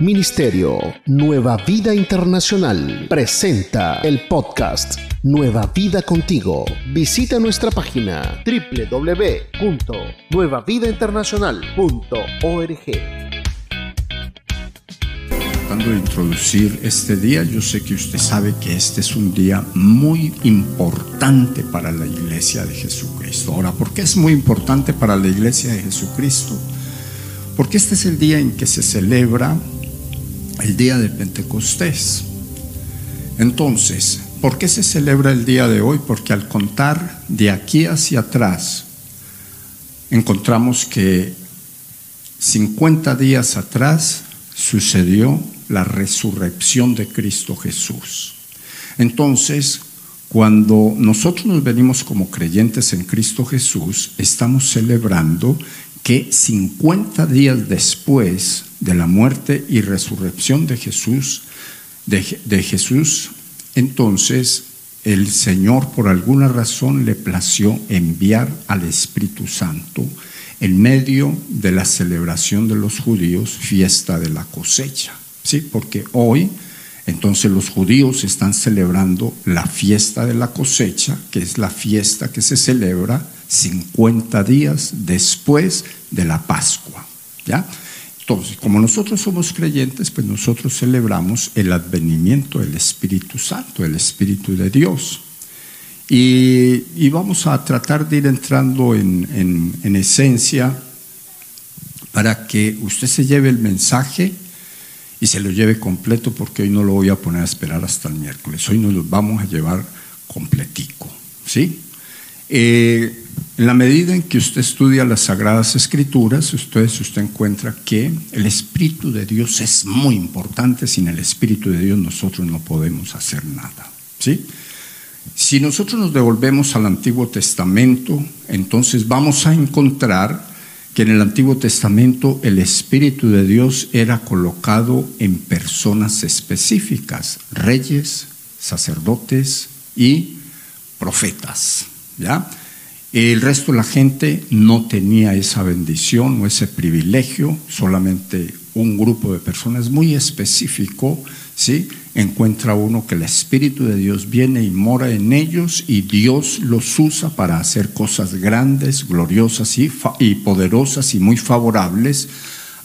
Ministerio Nueva Vida Internacional presenta el podcast Nueva Vida Contigo. Visita nuestra página www.nuevavidainternacional.org. Tratando de introducir este día, yo sé que usted sabe que este es un día muy importante para la iglesia de Jesucristo. Ahora, ¿por qué es muy importante para la iglesia de Jesucristo? Porque este es el día en que se celebra el día de Pentecostés. Entonces, ¿por qué se celebra el día de hoy? Porque al contar de aquí hacia atrás, encontramos que 50 días atrás sucedió la resurrección de Cristo Jesús. Entonces, cuando nosotros nos venimos como creyentes en Cristo Jesús, estamos celebrando que 50 días después de la muerte y resurrección de Jesús, de, de, Jesús, entonces el Señor por alguna razón le plació enviar al Espíritu Santo en medio de la celebración de los judíos, fiesta de la cosecha. ¿Sí? Porque hoy, entonces los judíos están celebrando la fiesta de la cosecha, que es la fiesta que se celebra 50 días después de la Pascua. ¿Ya? Entonces, como nosotros somos creyentes, pues nosotros celebramos el advenimiento del Espíritu Santo, el Espíritu de Dios. Y, vamos a tratar de ir entrando en, en, en, esencia para que usted se lleve el mensaje y se lo lleve completo, porque hoy no lo voy a poner a esperar hasta el miércoles. Hoy nos lo vamos a llevar completico. ¿Sí? Eh, en la medida en que usted estudia las Sagradas Escrituras, usted, encuentra que el Espíritu de Dios es muy importante. Sin el Espíritu de Dios nosotros no podemos hacer nada. ¿sí? Si nosotros nos devolvemos al Antiguo Testamento, entonces vamos a encontrar que en el Antiguo Testamento el Espíritu de Dios era colocado en personas específicas, reyes, sacerdotes y profetas. ¿ya? El resto de la gente no tenía esa bendición o ese privilegio, solamente un grupo de personas muy específico, ¿sí? Encuentra uno que el Espíritu de Dios viene y mora en ellos y Dios los usa para hacer cosas grandes, gloriosas y, y poderosas y muy favorables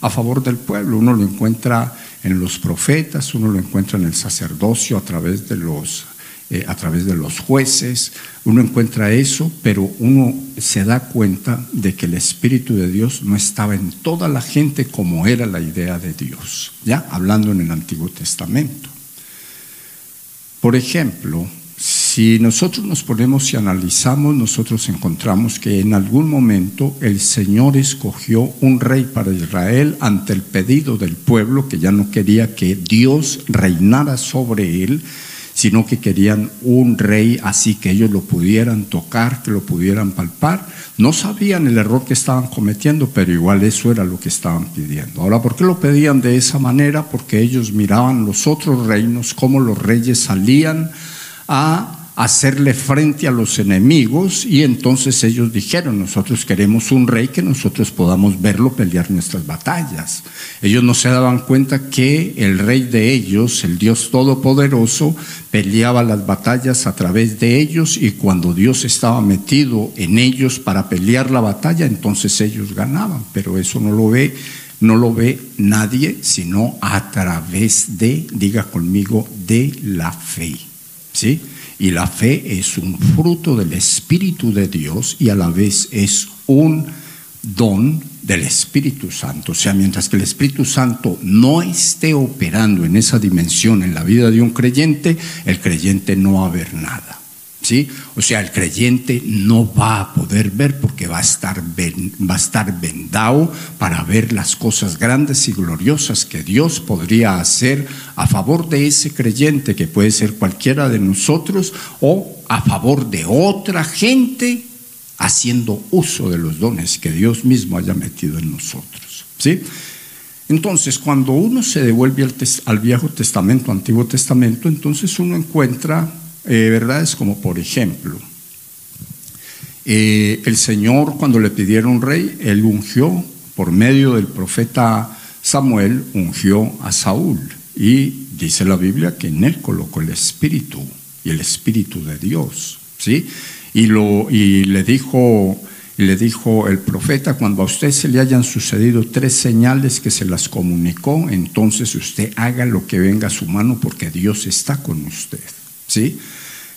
a favor del pueblo. Uno lo encuentra en los profetas, uno lo encuentra en el sacerdocio a través de los eh, a través de los jueces, uno encuentra eso, pero uno se da cuenta de que el Espíritu de Dios no estaba en toda la gente como era la idea de Dios, ya hablando en el Antiguo Testamento. Por ejemplo, si nosotros nos ponemos y analizamos, nosotros encontramos que en algún momento el Señor escogió un rey para Israel ante el pedido del pueblo que ya no quería que Dios reinara sobre él, sino que querían un rey así que ellos lo pudieran tocar, que lo pudieran palpar. No sabían el error que estaban cometiendo, pero igual eso era lo que estaban pidiendo. Ahora, ¿por qué lo pedían de esa manera? Porque ellos miraban los otros reinos, cómo los reyes salían a hacerle frente a los enemigos y entonces ellos dijeron, nosotros queremos un rey que nosotros podamos verlo pelear nuestras batallas. Ellos no se daban cuenta que el rey de ellos, el Dios Todopoderoso, peleaba las batallas a través de ellos y cuando Dios estaba metido en ellos para pelear la batalla, entonces ellos ganaban, pero eso no lo ve no lo ve nadie sino a través de, diga conmigo, de la fe. ¿Sí? Y la fe es un fruto del Espíritu de Dios y a la vez es un don del Espíritu Santo. O sea, mientras que el Espíritu Santo no esté operando en esa dimensión en la vida de un creyente, el creyente no va a ver nada. O sea, el creyente no va a poder ver porque va a estar, va a estar vendado para ver las cosas grandes y gloriosas que Dios podría hacer a favor de ese creyente, que puede ser cualquiera de nosotros, o a favor de otra gente, haciendo uso de los dones que Dios mismo haya metido en nosotros. ¿Sí? Entonces, cuando uno se devuelve al, al Viejo Testamento, Antiguo Testamento, entonces uno encuentra eh, verdades como por ejemplo, eh, el Señor cuando le pidieron rey, él ungió por medio del profeta Samuel ungió a Saúl y dice la Biblia que en él colocó el espíritu y el espíritu de Dios, ¿sí? Y, lo, y le dijo le dijo el profeta, cuando a usted se le hayan sucedido tres señales que se las comunicó, entonces usted haga lo que venga a su mano porque Dios está con usted. ¿Sí?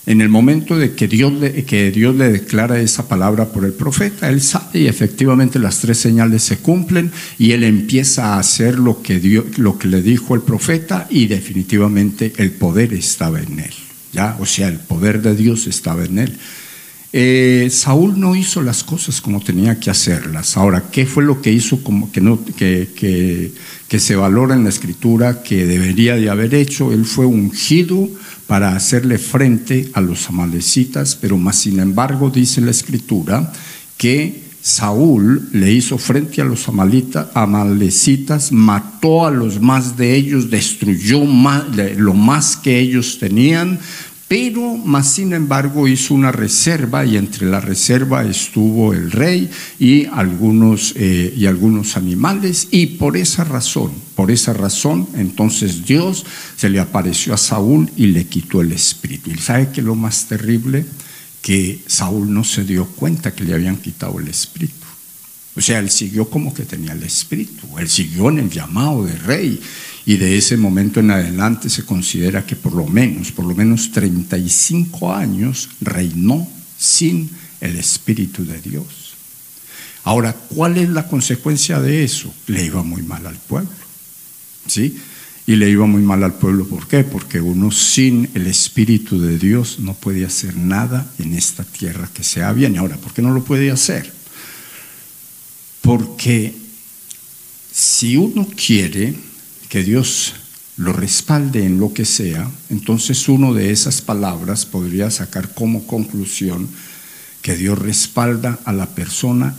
En el momento de que Dios, le, que Dios le declara esa palabra por el profeta, él sabe y efectivamente las tres señales se cumplen y él empieza a hacer lo que, lo que le dijo el profeta y definitivamente el poder estaba en él. ¿ya? O sea, el poder de Dios estaba en él. Eh, Saúl no hizo las cosas como tenía que hacerlas. Ahora, ¿qué fue lo que hizo como que, no, que, que, se valora en la escritura que debería de haber hecho? Él fue ungido para hacerle frente a los amalecitas, pero más sin embargo dice la escritura que Saúl le hizo frente a los amalecitas, mató a los más de ellos, destruyó lo más que ellos tenían, pero más sin embargo hizo una reserva y entre la reserva estuvo el rey y algunos, eh, y algunos animales y por esa razón, por esa razón entonces Dios se le apareció a Saúl y le quitó el espíritu. ¿Y sabe que lo más terrible? Que Saúl no se dio cuenta que le habían quitado el espíritu. O sea, él siguió como que tenía el espíritu, él siguió en el llamado de rey y de ese momento en adelante se considera que por lo menos, por lo menos 35 años reinó sin el Espíritu de Dios. Ahora, ¿cuál es la consecuencia de eso? Le iba muy mal al pueblo. ¿Sí? Y le iba muy mal al pueblo, ¿por qué? Porque uno sin el Espíritu de Dios no puede hacer nada en esta tierra que sea bien. Ahora, ¿por qué no lo puede hacer? Porque si uno quiere que Dios lo respalde en lo que sea, entonces uno de esas palabras podría sacar como conclusión que Dios respalda a la persona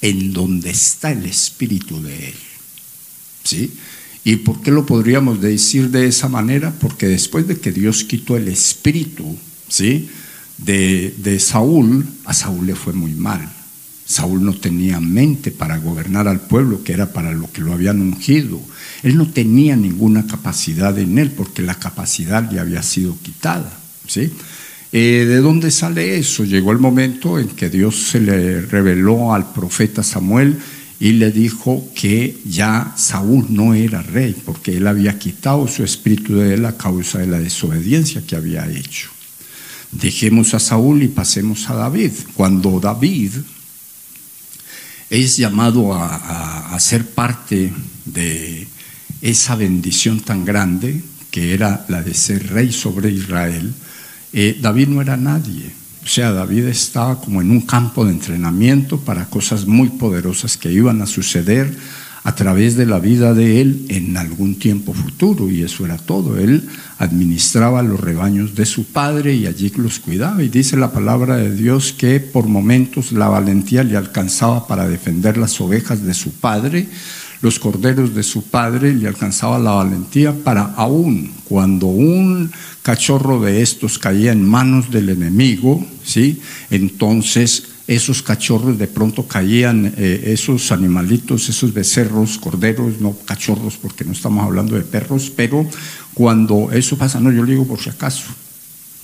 en donde está el espíritu de él. ¿Sí? ¿Y por qué lo podríamos decir de esa manera? Porque después de que Dios quitó el espíritu, ¿sí? De, de Saúl, a Saúl le fue muy mal. Saúl no tenía mente para gobernar al pueblo, que era para lo que lo habían ungido. Él no tenía ninguna capacidad en él, porque la capacidad le había sido quitada. ¿sí? Eh, ¿De dónde sale eso? Llegó el momento en que Dios se le reveló al profeta Samuel y le dijo que ya Saúl no era rey, porque él había quitado su espíritu de él a causa de la desobediencia que había hecho. Dejemos a Saúl y pasemos a David. Cuando David es llamado a, ser parte de esa bendición tan grande que era la de ser rey sobre Israel, eh, David no era nadie. O sea, David estaba como en un campo de entrenamiento para cosas muy poderosas que iban a suceder a través de la vida de él en algún tiempo futuro, y eso era todo. Él administraba los rebaños de su padre y allí los cuidaba. Y dice la palabra de Dios que por momentos la valentía le alcanzaba para defender las ovejas de su padre, los corderos de su padre, le alcanzaba la valentía para aún cuando un cachorro de estos caía en manos del enemigo, ¿sí? entonces esos cachorros de pronto caían, eh, esos animalitos, esos becerros, corderos, no cachorros porque no estamos hablando de perros, pero cuando eso pasa, no, yo le digo por si acaso,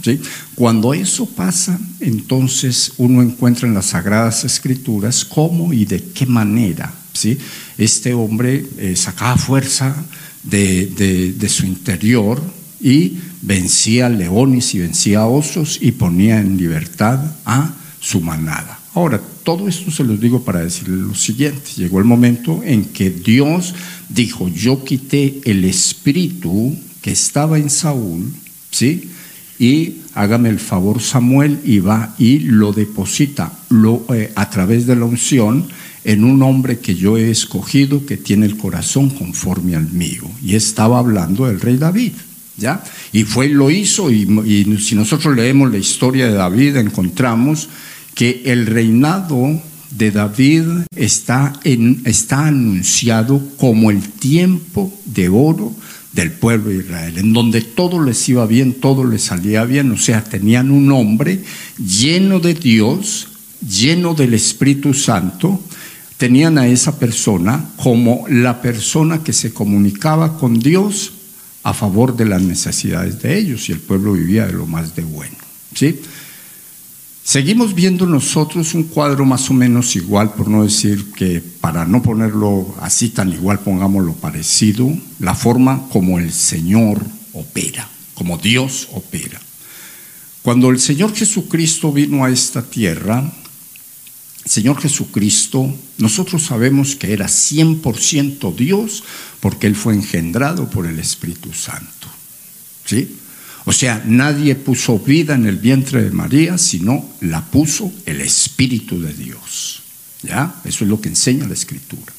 ¿sí? Cuando eso pasa, entonces uno encuentra en las Sagradas Escrituras cómo y de qué manera, ¿sí? Este hombre eh, sacaba fuerza de, de su interior y vencía leones y vencía osos y ponía en libertad a su manada. Ahora, todo esto se los digo para decirles lo siguiente. Llegó el momento en que Dios dijo, yo quité el espíritu que estaba en Saúl, ¿sí? Y hágame el favor Samuel y va y lo deposita lo, eh, a través de la unción en un hombre que yo he escogido que tiene el corazón conforme al mío. Y estaba hablando del rey David. ¿Ya? Y fue, lo hizo, y, y si nosotros leemos la historia de David, encontramos que el reinado de David está, está anunciado como el tiempo de oro del pueblo de Israel, en donde todo les iba bien, todo les salía bien, o sea, tenían un hombre lleno de Dios, lleno del Espíritu Santo, tenían a esa persona como la persona que se comunicaba con Dios a favor de las necesidades de ellos y el pueblo vivía de lo más de bueno. ¿sí? Seguimos viendo nosotros un cuadro más o menos igual, por no decir que para no ponerlo así tan igual, pongámoslo parecido, la forma como el Señor opera, como Dios opera. Cuando el Señor Jesucristo vino a esta tierra, Señor Jesucristo, nosotros sabemos que era 100% Dios porque Él fue engendrado por el Espíritu Santo. ¿Sí? O sea, nadie puso vida en el vientre de María, sino la puso el Espíritu de Dios. ¿Ya? Eso es lo que enseña la Escritura.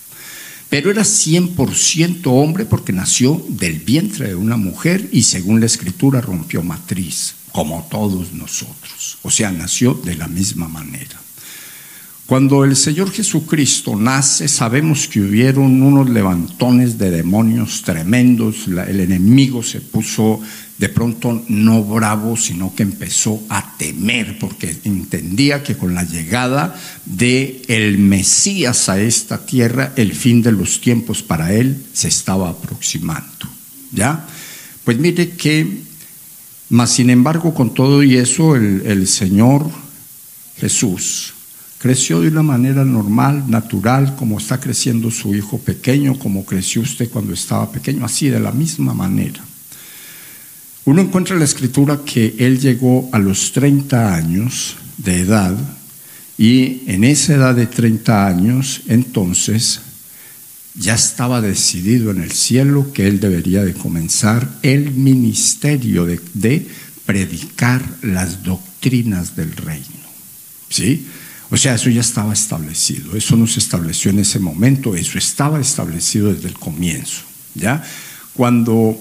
Pero era 100% hombre porque nació del vientre de una mujer y según la Escritura rompió matriz, como todos nosotros. O sea, nació de la misma manera. Cuando el Señor Jesucristo nace, sabemos que hubieron unos levantones de demonios tremendos, el enemigo se puso de pronto no bravo, sino que empezó a temer, porque entendía que con la llegada de el Mesías a esta tierra, el fin de los tiempos para él se estaba aproximando. ¿Ya? Pues mire que, más sin embargo, con todo y eso, el, el Señor Jesús, Creció de una manera normal, natural, como está creciendo su hijo pequeño, como creció usted cuando estaba pequeño, así de la misma manera. Uno encuentra en la escritura que él llegó a los 30 años de edad y en esa edad de 30 años entonces ya estaba decidido en el cielo que él debería de comenzar el ministerio de, de predicar las doctrinas del reino. ¿Sí? O sea, eso ya estaba establecido, eso no se estableció en ese momento, eso estaba establecido desde el comienzo. ¿ya? Cuando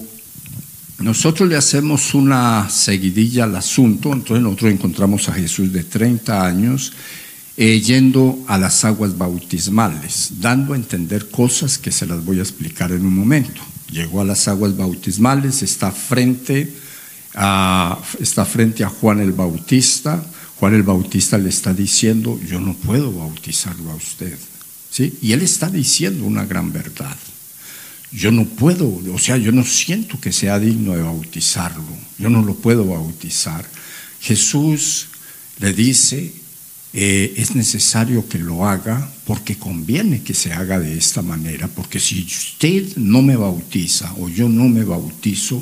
nosotros le hacemos una seguidilla al asunto, entonces nosotros encontramos a Jesús de 30 años eh, yendo a las aguas bautismales, dando a entender cosas que se las voy a explicar en un momento. Llegó a las aguas bautismales, está frente a, está frente a Juan el Bautista, Juan el Bautista le está diciendo, yo no puedo bautizarlo a usted. ¿Sí? Y él está diciendo una gran verdad. Yo no puedo, o sea, yo no siento que sea digno de bautizarlo. Yo no lo puedo bautizar. Jesús le dice, eh, es necesario que lo haga porque conviene que se haga de esta manera, porque si usted no me bautiza o yo no me bautizo,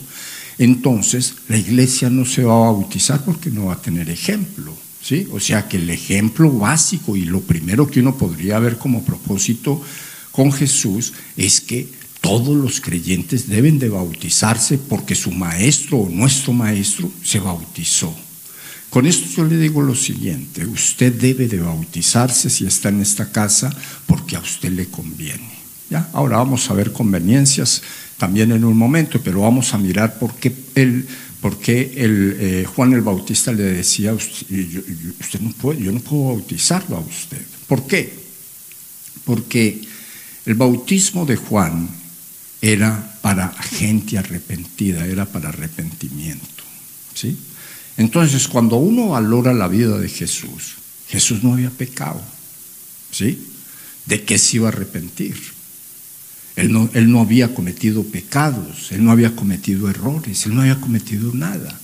entonces la iglesia no se va a bautizar porque no va a tener ejemplo. O sea que el ejemplo básico y lo primero que uno podría ver como propósito con Jesús es que todos los creyentes deben de bautizarse porque su maestro o nuestro maestro se bautizó. Con esto yo le digo lo siguiente, usted debe de bautizarse si está en esta casa porque a usted le conviene. ¿ya? Ahora vamos a ver conveniencias también en un momento, pero vamos a mirar por qué el porque el, eh, Juan el Bautista le decía, usted, usted no puede, yo no puedo bautizarlo a usted. ¿Por qué? Porque el bautismo de Juan era para gente arrepentida, era para arrepentimiento. ¿sí? Entonces, cuando uno valora la vida de Jesús, Jesús no había pecado. ¿sí? ¿De qué se iba a arrepentir? Él no, había cometido pecados, él no había cometido errores, él no había cometido nada.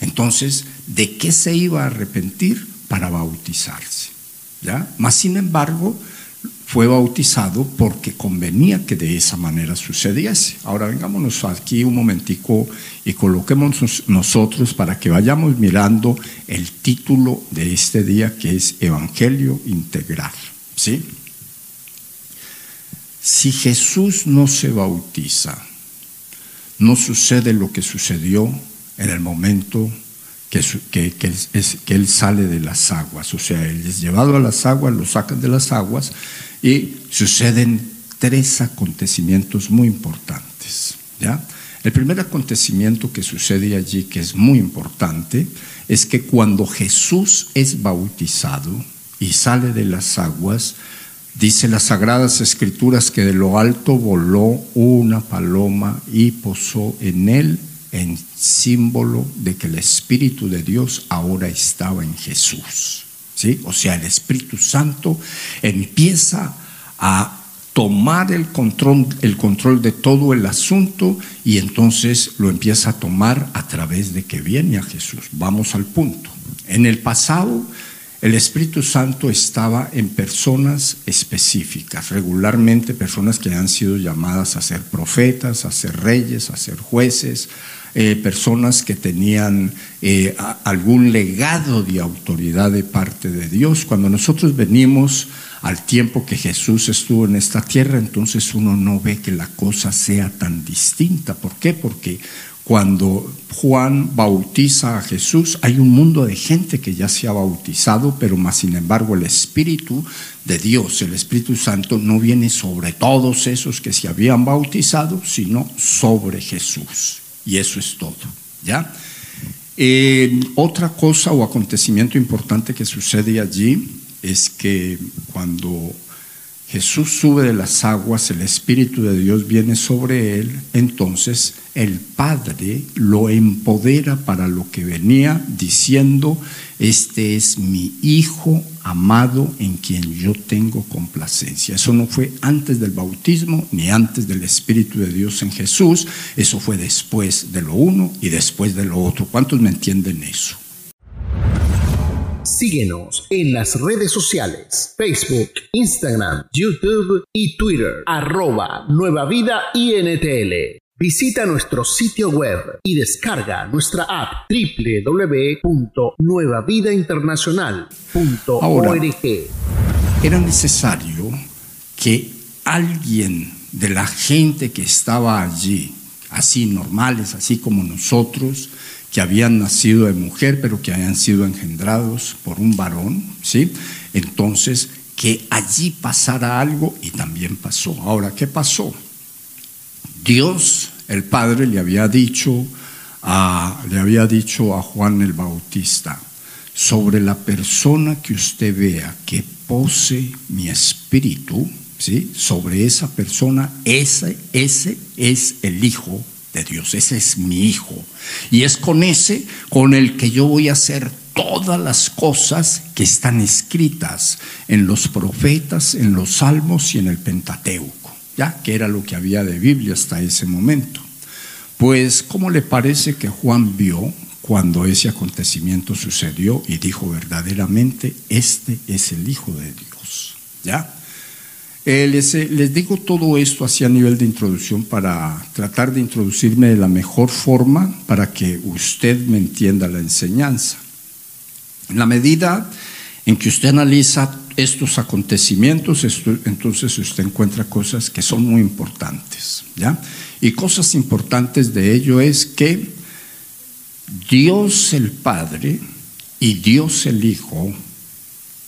Entonces, ¿de qué se iba a arrepentir? Para bautizarse. ¿ya? Más sin embargo, fue bautizado porque convenía que de esa manera sucediese. Ahora vengámonos aquí un momentico y coloquemos nosotros para que vayamos mirando el título de este día que es Evangelio Integral. ¿Sí? Si Jesús no se bautiza, no sucede lo que sucedió en el momento que, Él sale de las aguas. O sea, Él es llevado a las aguas, lo sacan de las aguas y suceden tres acontecimientos muy importantes. ¿ya? El primer acontecimiento que sucede allí, que es muy importante, es que cuando Jesús es bautizado y sale de las aguas, Dice las sagradas escrituras que de lo alto voló una paloma y posó en él en símbolo de que el Espíritu de Dios ahora estaba en Jesús. ¿Sí? O sea, el Espíritu Santo empieza a tomar el control, el control de todo el asunto y entonces lo empieza a tomar a través de que viene a Jesús. Vamos al punto. En el pasado, el Espíritu Santo estaba en personas específicas, regularmente personas que han sido llamadas a ser profetas, a ser reyes, a ser jueces, eh, personas que tenían eh, algún legado de autoridad de parte de Dios. Cuando nosotros venimos al tiempo que Jesús estuvo en esta tierra, entonces uno no ve que la cosa sea tan distinta. ¿Por qué? Porque cuando Juan bautiza a Jesús, hay un mundo de gente que ya se ha bautizado, pero más sin embargo el Espíritu de Dios, el Espíritu Santo, no viene sobre todos esos que se habían bautizado, sino sobre Jesús. Y eso es todo. ¿Ya? Eh, otra cosa o acontecimiento importante que sucede allí es que cuando Jesús sube de las aguas, el Espíritu de Dios viene sobre él, entonces el Padre lo empodera para lo que venía diciendo, este es mi Hijo amado en quien yo tengo complacencia. Eso no fue antes del bautismo ni antes del Espíritu de Dios en Jesús, eso fue después de lo uno y después de lo otro. ¿Cuántos me entienden eso? Síguenos en las redes sociales, Facebook, Instagram, YouTube y Twitter, arroba Nueva Vida INTL. Visita nuestro sitio web y descarga nuestra app www.nuevavidainternacional.org. Era necesario que alguien de la gente que estaba allí, así normales, así como nosotros, que habían nacido de mujer, pero que habían sido engendrados por un varón, ¿sí? Entonces, que allí pasara algo y también pasó. Ahora, ¿qué pasó? Dios, el Padre, le había dicho a, le había dicho a Juan el Bautista, sobre la persona que usted vea que pose mi espíritu, ¿sí? sobre esa persona, ese, ese es el Hijo de Dios. Ese es mi Hijo. Y es con ese con el que yo voy a hacer todas las cosas que están escritas en los profetas, en los salmos y en el Pentateuco, ya que era lo que había de Biblia hasta ese momento. Pues, ¿cómo le parece que Juan vio cuando ese acontecimiento sucedió y dijo verdaderamente, este es el Hijo de Dios? ¿Ya? Eh, eh, les, digo todo esto así a nivel de introducción para tratar de introducirme de la mejor forma para que usted me entienda la enseñanza. En la medida en que usted analiza estos acontecimientos, entonces usted encuentra cosas que son muy importantes. ¿ya? Y cosas importantes de ello es que Dios el Padre y Dios el Hijo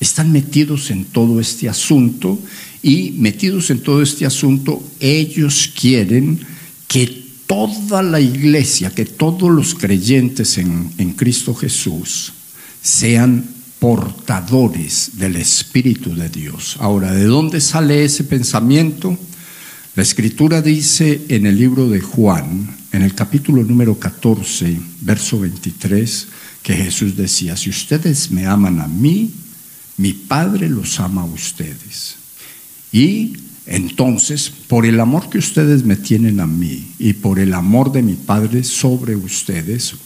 están metidos en todo este asunto y metidos en todo este asunto, ellos quieren que toda la iglesia, que todos los creyentes en, en Cristo Jesús sean portadores del Espíritu de Dios. Ahora, ¿de dónde sale ese pensamiento? La escritura dice en el libro de Juan, en el capítulo número 14, verso 23, que Jesús decía, si ustedes me aman a mí, mi Padre los ama a ustedes. Y entonces, por el amor que ustedes me tienen a mí y por el amor de mi Padre sobre ustedes,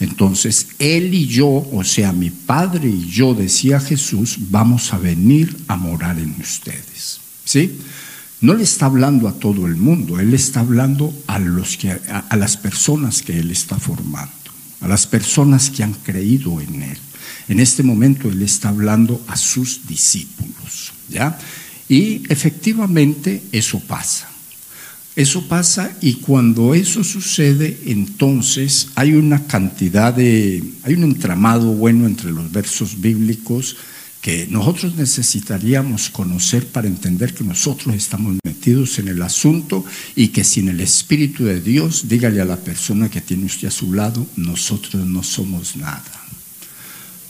entonces Él y yo, o sea, mi Padre y yo, decía Jesús, vamos a venir a morar en ustedes. ¿Sí? No le está hablando a todo el mundo, Él está hablando a, los que, a las personas que Él está formando, a las personas que han creído en Él. En este momento Él está hablando a sus discípulos. ¿Ya? Y efectivamente eso pasa. Eso pasa y cuando eso sucede, entonces hay una cantidad de, hay un entramado bueno entre los versos bíblicos que nosotros necesitaríamos conocer para entender que nosotros estamos metidos en el asunto y que sin el Espíritu de Dios, dígale a la persona que tiene usted a su lado, nosotros no somos nada.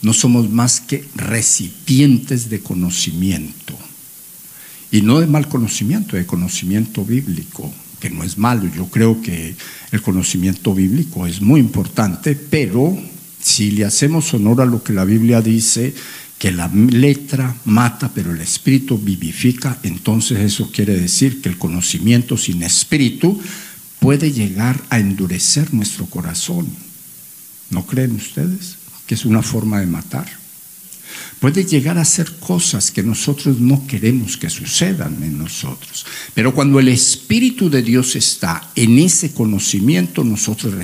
No somos más que recipientes de conocimiento y no de mal conocimiento, de conocimiento bíblico, que no es malo. Yo creo que el conocimiento bíblico es muy importante, pero si le hacemos honor a lo que la Biblia dice, que la letra mata, pero el espíritu vivifica, entonces eso quiere decir que el conocimiento sin espíritu puede llegar a endurecer nuestro corazón. ¿No creen ustedes que es una forma de matar? Puede llegar a hacer cosas que nosotros no queremos que sucedan en nosotros. Pero cuando el Espíritu de Dios está en ese conocimiento, nosotros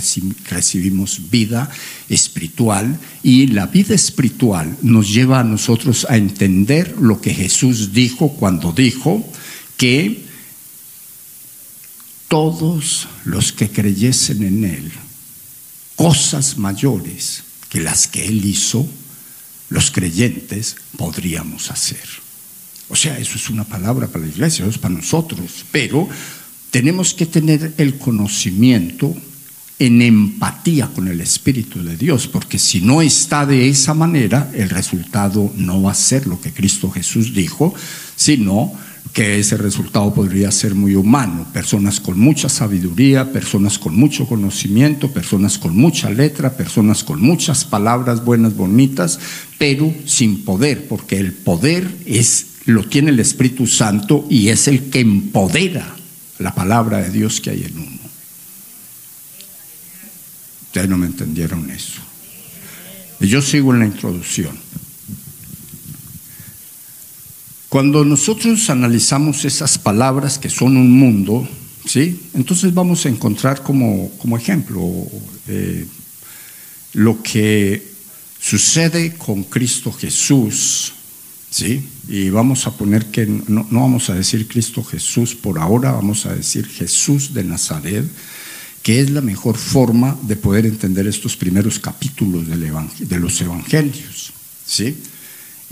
recibimos vida espiritual y la vida espiritual nos lleva a nosotros a entender lo que Jesús dijo cuando dijo que todos los que creyesen en Él, cosas mayores que las que Él hizo, los creyentes podríamos hacer. O sea, eso es una palabra para la iglesia, eso es para nosotros, pero tenemos que tener el conocimiento en empatía con el Espíritu de Dios, porque si no está de esa manera, el resultado no va a ser lo que Cristo Jesús dijo, sino que ese resultado podría ser muy humano, personas con mucha sabiduría, personas con mucho conocimiento, personas con mucha letra, personas con muchas palabras buenas, bonitas, pero sin poder, porque el poder es lo tiene el Espíritu Santo y es el que empodera la palabra de Dios que hay en uno. Ustedes no me entendieron eso. Yo sigo en la introducción. Cuando nosotros analizamos esas palabras que son un mundo, ¿sí? entonces vamos a encontrar como, como ejemplo eh, lo que sucede con Cristo Jesús. ¿sí? Y vamos a poner que no, no vamos a decir Cristo Jesús por ahora, vamos a decir Jesús de Nazaret que es la mejor forma de poder entender estos primeros capítulos de los evangelios. ¿sí?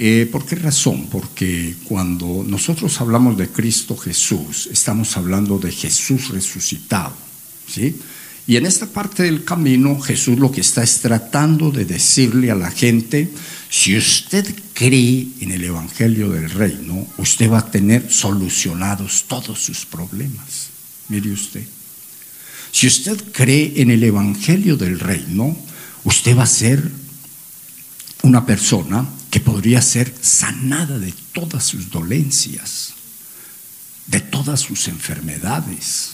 Eh, ¿Por qué razón? Porque cuando nosotros hablamos de Cristo Jesús, estamos hablando de Jesús resucitado. ¿sí? Y en esta parte del camino, Jesús lo que está es tratando de decirle a la gente, si usted cree en el Evangelio del Reino, usted va a tener solucionados todos sus problemas. Mire usted. Si usted cree en el Evangelio del Reino, usted va a ser una persona que podría ser sanada de todas sus dolencias, de todas sus enfermedades,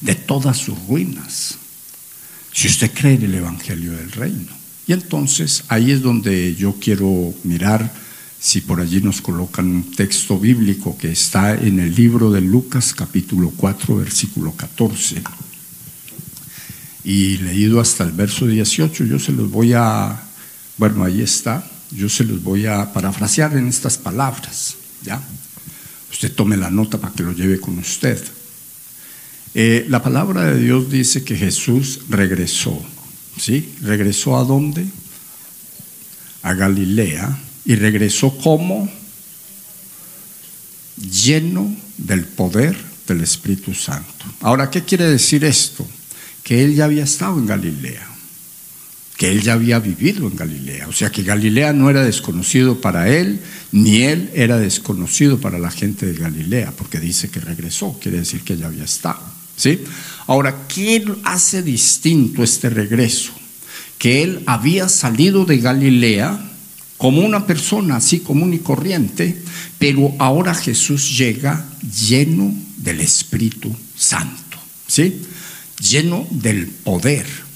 de todas sus ruinas, si usted cree en el Evangelio del Reino. Y entonces ahí es donde yo quiero mirar si por allí nos colocan un texto bíblico que está en el libro de Lucas capítulo 4 versículo 14 y leído hasta el verso 18, yo se los voy a, bueno, ahí está, yo se los voy a parafrasear en estas palabras, ¿ya? Usted tome la nota para que lo lleve con usted. Eh, la palabra de Dios dice que Jesús regresó, ¿sí? ¿Regresó a dónde? A Galilea. ¿Y regresó como? Lleno del poder del Espíritu Santo. Ahora, ¿qué quiere decir esto? Que él ya había estado en Galilea que él ya había vivido en Galilea. O sea que Galilea no era desconocido para él, ni él era desconocido para la gente de Galilea, porque dice que regresó, quiere decir que ya había estado. ¿sí? Ahora, ¿qué hace distinto este regreso? Que él había salido de Galilea como una persona así común y corriente, pero ahora Jesús llega lleno del Espíritu Santo, ¿sí? lleno del poder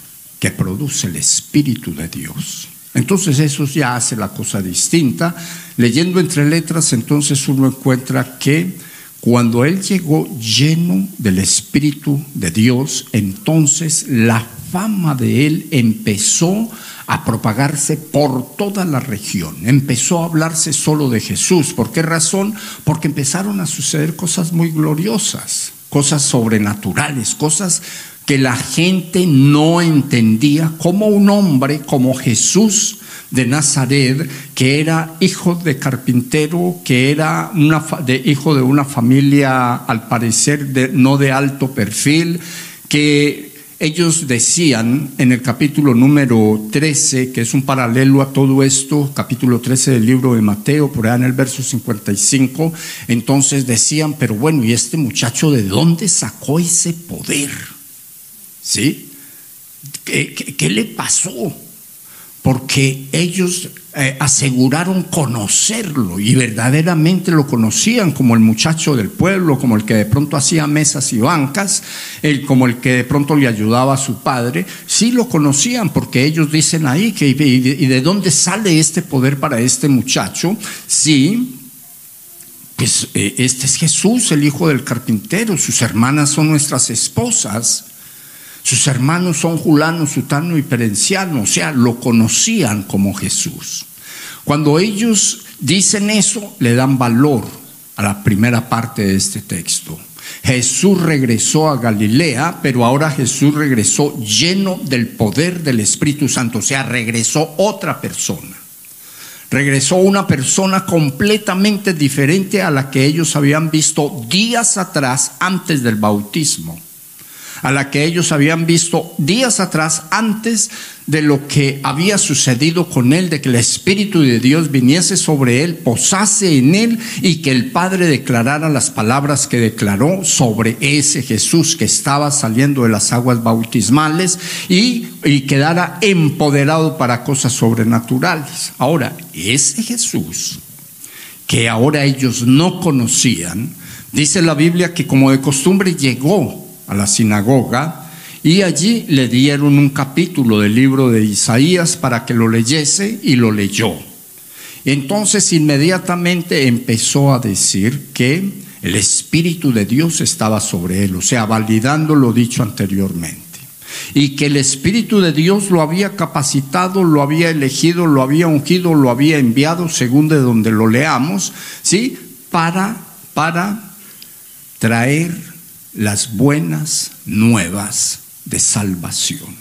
que produce el Espíritu de Dios. Entonces eso ya hace la cosa distinta. Leyendo entre letras, entonces uno encuentra que cuando Él llegó lleno del Espíritu de Dios, entonces la fama de Él empezó a propagarse por toda la región. Empezó a hablarse solo de Jesús. ¿Por qué razón? Porque empezaron a suceder cosas muy gloriosas, cosas sobrenaturales, cosas que la gente no entendía cómo un hombre como Jesús de Nazaret, que era hijo de carpintero, que era una, de, hijo de una familia al parecer no de alto perfil, que ellos decían en el capítulo número 13, que es un paralelo a todo esto, capítulo 13 del libro de Mateo, por allá en el verso 55, entonces decían, pero bueno, ¿y este muchacho de dónde sacó ese poder? ¿Sí? ¿Qué, le pasó? porque ellos eh, aseguraron conocerlo y verdaderamente lo conocían como el muchacho del pueblo, como el que de pronto hacía mesas y bancas, el, como el que de pronto le ayudaba a su padre. Sí lo conocían porque ellos dicen ahí que y de, dónde sale este poder para este muchacho. Sí, pues eh, este es Jesús, el hijo del carpintero, sus hermanas son nuestras esposas. Sus hermanos son Julano, Sutano y Perenciano, o sea, lo conocían como Jesús. Cuando ellos dicen eso, le dan valor a la primera parte de este texto. Jesús regresó a Galilea, pero ahora Jesús regresó lleno del poder del Espíritu Santo, o sea, regresó otra persona. Regresó una persona completamente diferente a la que ellos habían visto días atrás antes del bautismo a la que ellos habían visto días atrás antes de lo que había sucedido con él, de que el Espíritu de Dios viniese sobre él, posase en él y que el Padre declarara las palabras que declaró sobre ese Jesús que estaba saliendo de las aguas bautismales y, y quedara empoderado para cosas sobrenaturales. Ahora, ese Jesús que ahora ellos no conocían, dice la Biblia que como de costumbre llegó a la sinagoga y allí le dieron un capítulo del libro de Isaías para que lo leyese y lo leyó. Entonces inmediatamente empezó a decir que el Espíritu de Dios estaba sobre él, o sea, validando lo dicho anteriormente. Y que el Espíritu de Dios lo había capacitado, lo había elegido, lo había ungido, lo había enviado, según de donde lo leamos, ¿sí? Para, para traer las buenas nuevas de salvación,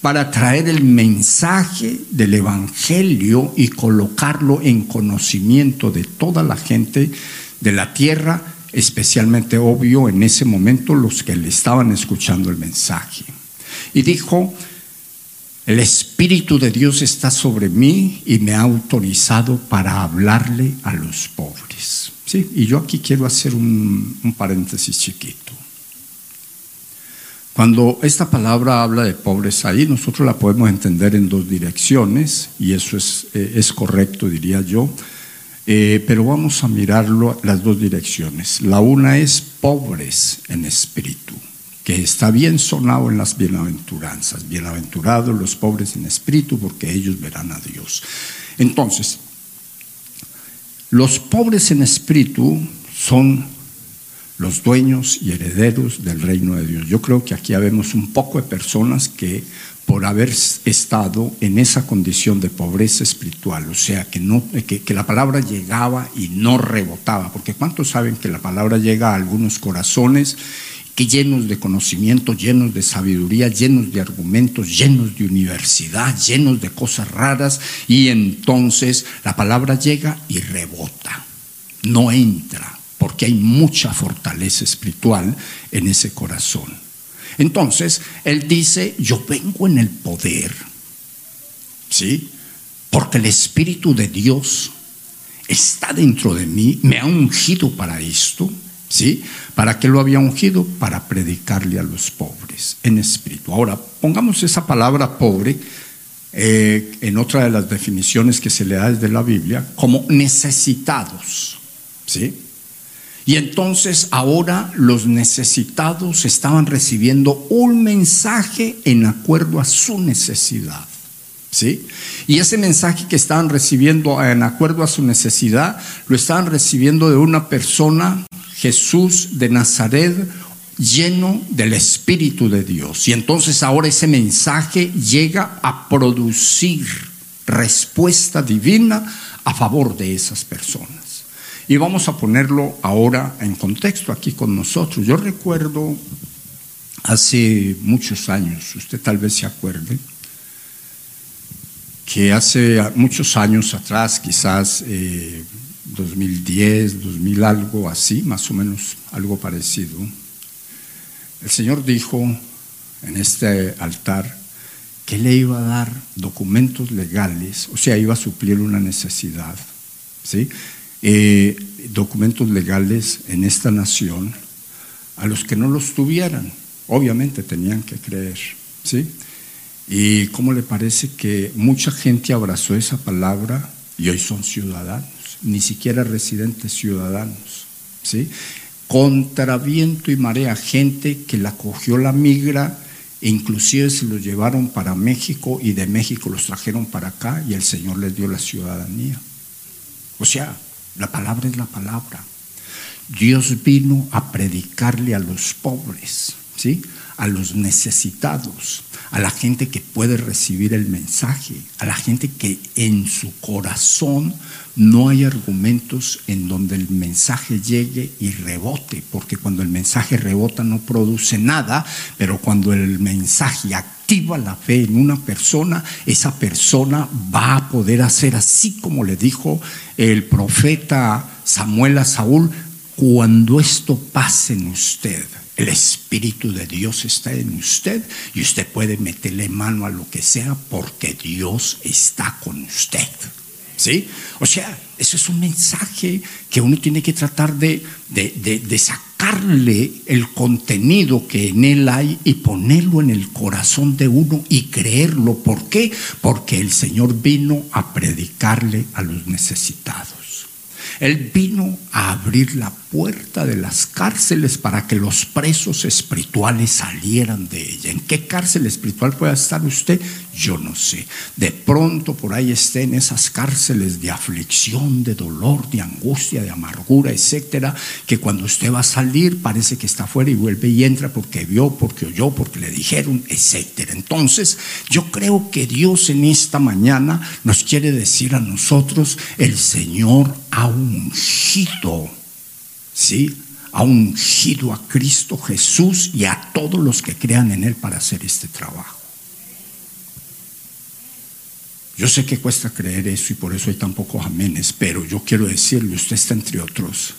para traer el mensaje del Evangelio y colocarlo en conocimiento de toda la gente de la tierra, especialmente obvio en ese momento los que le estaban escuchando el mensaje. Y dijo, el Espíritu de Dios está sobre mí y me ha autorizado para hablarle a los pobres. ¿Sí? Y yo aquí quiero hacer un, paréntesis chiquito. Cuando esta palabra habla de pobres ahí, nosotros la podemos entender en dos direcciones, y eso es, eh, es correcto, diría yo, eh, pero vamos a mirarlo las dos direcciones. La una es pobres en espíritu, que está bien sonado en las bienaventuranzas. Bienaventurados los pobres en espíritu, porque ellos verán a Dios. Entonces, los pobres en espíritu son los dueños y herederos del reino de Dios. Yo creo que aquí habemos un poco de personas que por haber estado en esa condición de pobreza espiritual, o sea, que, no, que, que, la palabra llegaba y no rebotaba, porque ¿cuántos saben que la palabra llega a algunos corazones que llenos de conocimiento, llenos de sabiduría, llenos de argumentos, llenos de universidad, llenos de cosas raras, y entonces la palabra llega y rebota, no entra, porque hay mucha fortaleza espiritual en ese corazón. Entonces, él dice, yo vengo en el poder, ¿sí? Porque el Espíritu de Dios está dentro de mí, me ha ungido para esto ¿Sí? ¿Para qué lo había ungido? Para predicarle a los pobres en espíritu. Ahora, pongamos esa palabra pobre eh, en otra de las definiciones que se le da desde la Biblia como necesitados. ¿Sí? Y entonces ahora los necesitados estaban recibiendo un mensaje en acuerdo a su necesidad. ¿Sí? Y ese mensaje que estaban recibiendo en acuerdo a su necesidad, lo estaban recibiendo de una persona Jesús de Nazaret lleno del Espíritu de Dios. Y entonces ahora ese mensaje llega a producir respuesta divina a favor de esas personas. Y vamos a ponerlo ahora en contexto aquí con nosotros. Yo recuerdo hace muchos años, usted tal vez se acuerde, que hace muchos años atrás, quizás eh, 2010, 2000 algo así, más o menos algo parecido, el Señor dijo en este altar que le iba a dar documentos legales, o sea, iba a suplir una necesidad, ¿sí? Eh, documentos legales en esta nación a los que no los tuvieran, obviamente tenían que creer, ¿sí? ¿Y cómo le parece que mucha gente abrazó esa palabra y hoy son ciudadanos, ni siquiera residentes ciudadanos? ¿sí? Contra viento y marea, gente que la cogió la migra, e inclusive se los llevaron para México y de México los trajeron para acá y el Señor les dio la ciudadanía. O sea, la palabra es la palabra. Dios vino a predicarle a los pobres, ¿sí? a los necesitados, a la gente que puede recibir el mensaje, a la gente que en su corazón no hay argumentos en donde el mensaje llegue y rebote, porque cuando el mensaje rebota no produce nada, pero cuando el mensaje activa la fe en una persona, esa persona va a poder hacer así como le dijo el profeta Samuel a Saúl, cuando esto pase en usted, el Espíritu de Dios está en usted y usted puede meterle mano a lo que sea porque Dios está con usted. ¿Sí? O sea, eso es un mensaje que uno tiene que tratar de, de, de, sacarle el contenido que en él hay y ponerlo en el corazón de uno y creerlo. ¿Por qué? Porque el Señor vino a predicarle a los necesitados. Él vino a abrir la puerta de las cárceles para que los presos espirituales salieran de ella. ¿En qué cárcel espiritual puede estar usted? Yo no sé. De pronto por ahí esté en esas cárceles de aflicción, de dolor, de angustia, de amargura, etcétera, que cuando usted va a salir parece que está afuera y vuelve y entra porque vio, porque oyó, porque le dijeron, etcétera. Entonces, yo creo que Dios en esta mañana nos quiere decir a nosotros, el Señor ha ungido ¿sí? Ha ungido a Cristo Jesús y a todos los que crean en Él para hacer este trabajo. Yo sé que cuesta creer eso y por eso hay tan pocos amenes, pero yo quiero decirle, usted está entre otros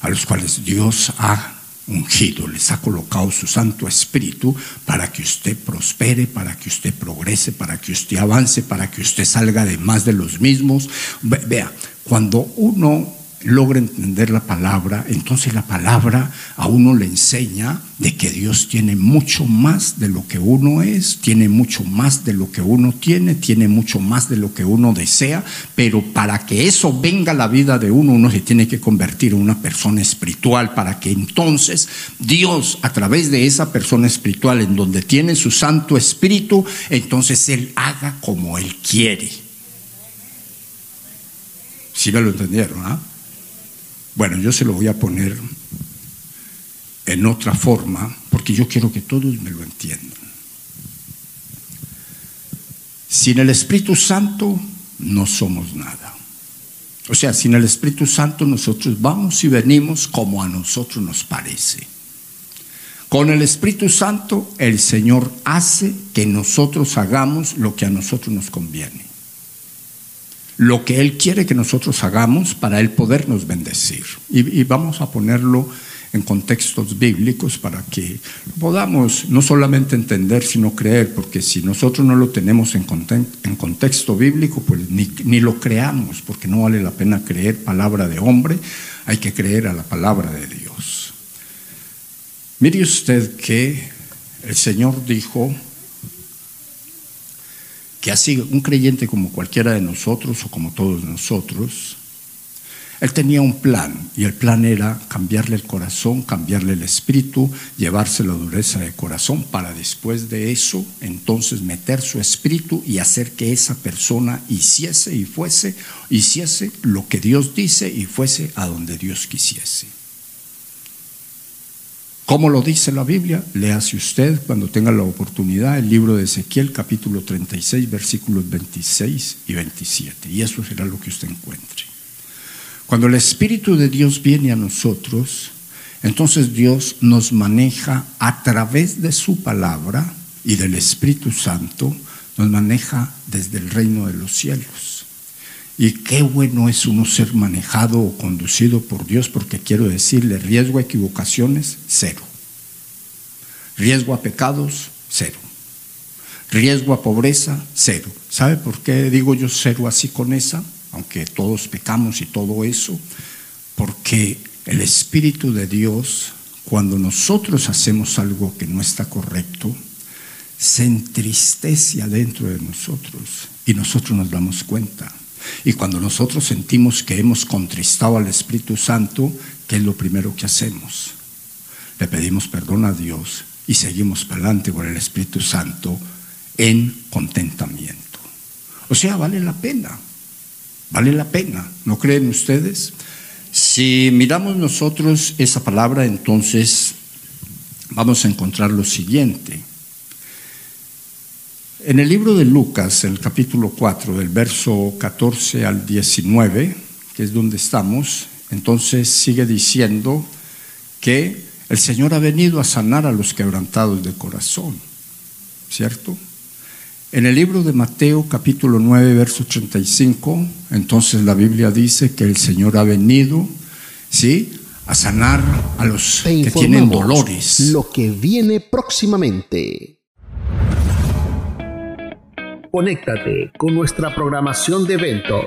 a los cuales Dios ha ungido, les ha colocado su Santo Espíritu para que usted prospere, para que usted progrese, para que usted avance, para que usted salga de más de los mismos. Vea, cuando uno logra entender la palabra, entonces la palabra a uno le enseña de que Dios tiene mucho más de lo que uno es, tiene mucho más de lo que uno tiene, tiene mucho más de lo que uno desea, pero para que eso venga a la vida de uno, uno se tiene que convertir en una persona espiritual, para que entonces Dios, a través de esa persona espiritual en donde tiene su Santo Espíritu, entonces Él haga como Él quiere. Si me lo entendieron, ¿ah? Bueno, yo se lo voy a poner en otra forma porque yo quiero que todos me lo entiendan. Sin el Espíritu Santo no somos nada. O sea, sin el Espíritu Santo nosotros vamos y venimos como a nosotros nos parece. Con el Espíritu Santo el Señor hace que nosotros hagamos lo que a nosotros nos conviene lo que Él quiere que nosotros hagamos para Él podernos bendecir. Y, vamos a ponerlo en contextos bíblicos para que podamos no solamente entender, sino creer, porque si nosotros no lo tenemos en, contexto bíblico, pues ni, ni, lo creamos, porque no vale la pena creer palabra de hombre, hay que creer a la palabra de Dios. Mire usted que el Señor dijo, que así un creyente como cualquiera de nosotros o como todos nosotros, él tenía un plan y el plan era cambiarle el corazón, cambiarle el espíritu, llevarse la dureza de corazón para después de eso entonces meter su espíritu y hacer que esa persona hiciese y fuese, hiciese lo que Dios dice y fuese a donde Dios quisiese. ¿Cómo lo dice la Biblia? Léase usted cuando tenga la oportunidad el libro de Ezequiel capítulo 36 versículos 26 y 27. Y eso será lo que usted encuentre. Cuando el Espíritu de Dios viene a nosotros, entonces Dios nos maneja a través de su palabra y del Espíritu Santo, nos maneja desde el reino de los cielos. Y qué bueno es uno ser manejado o conducido por Dios, porque quiero decirle, riesgo a equivocaciones, cero. Riesgo a pecados, cero. Riesgo a pobreza, cero. ¿Sabe por qué digo yo cero así con esa? Aunque todos pecamos y todo eso. Porque el Espíritu de Dios, cuando nosotros hacemos algo que no está correcto, se entristece adentro de nosotros y nosotros nos damos cuenta. Y cuando nosotros sentimos que hemos contristado al Espíritu Santo, ¿qué es lo primero que hacemos? Le pedimos perdón a Dios y seguimos para adelante con el Espíritu Santo en contentamiento. O sea, vale la pena, vale la pena, ¿no creen ustedes? Si miramos nosotros esa palabra, entonces vamos a encontrar lo siguiente. En el libro de Lucas, el capítulo 4, del verso 14 al 19, que es donde estamos, entonces sigue diciendo que el Señor ha venido a sanar a los quebrantados de corazón, ¿cierto? En el libro de Mateo capítulo 9, verso 35, entonces la Biblia dice que el Señor ha venido, ¿sí? A sanar a los que tienen dolores. Lo que viene próximamente. Conéctate con nuestra programación de eventos.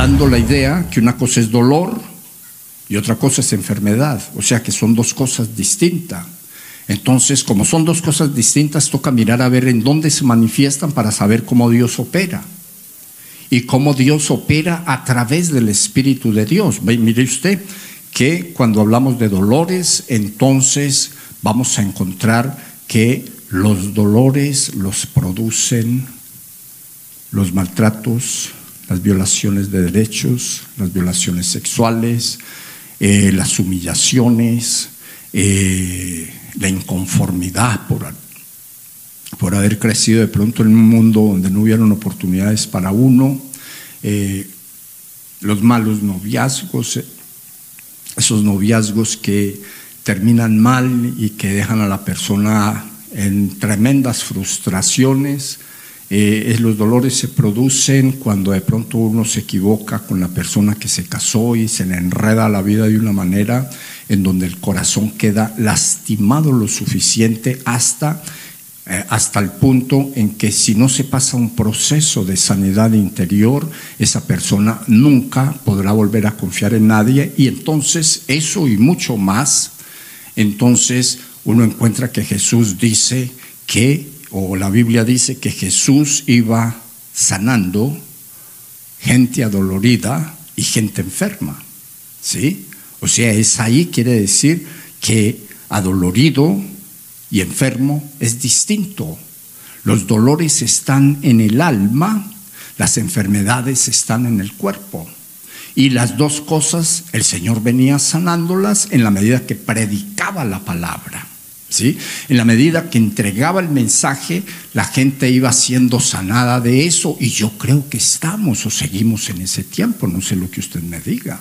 Dando la idea que una cosa es dolor y otra cosa es enfermedad, o sea que son dos cosas distintas. Entonces, como son dos cosas distintas, toca mirar a ver en dónde se manifiestan para saber cómo Dios opera. Y cómo Dios opera a través del Espíritu de Dios. Mire usted que cuando hablamos de dolores, entonces vamos a encontrar que los dolores los producen los maltratos, las violaciones de derechos, las violaciones sexuales, eh, las humillaciones, eh, la inconformidad por, por haber crecido de pronto en un mundo donde no hubieron oportunidades para uno, eh, los malos noviazgos, esos noviazgos que terminan mal y que dejan a la persona en tremendas frustraciones. Eh, los dolores se producen cuando de pronto uno se equivoca con la persona que se casó y se le enreda la vida de una manera en donde el corazón queda lastimado lo suficiente hasta, eh, hasta el punto en que si no se pasa un proceso de sanidad interior, esa persona nunca podrá volver a confiar en nadie y entonces eso y mucho más, entonces uno encuentra que Jesús dice que, o la Biblia dice que Jesús iba sanando gente adolorida y gente enferma. ¿Sí? O sea, es ahí quiere decir que adolorido y enfermo es distinto. Los dolores están en el alma, las enfermedades están en el cuerpo. Y las dos cosas el Señor venía sanándolas en la medida que predicaba la palabra. ¿Sí? En la medida que entregaba el mensaje, la gente iba siendo sanada de eso y yo creo que estamos o seguimos en ese tiempo, no sé lo que usted me diga.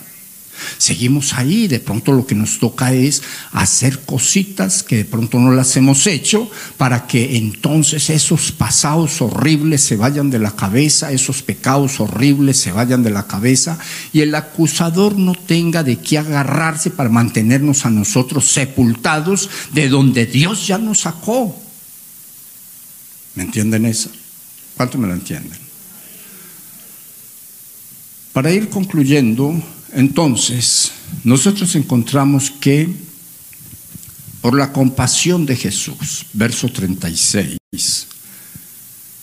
Seguimos ahí, de pronto lo que nos toca es hacer cositas que de pronto no las hemos hecho para que entonces esos pasados horribles se vayan de la cabeza, esos pecados horribles se vayan de la cabeza y el acusador no tenga de qué agarrarse para mantenernos a nosotros sepultados de donde Dios ya nos sacó. ¿Me entienden eso? ¿Cuánto me lo entienden? Para ir concluyendo, entonces, nosotros encontramos que por la compasión de Jesús, verso 36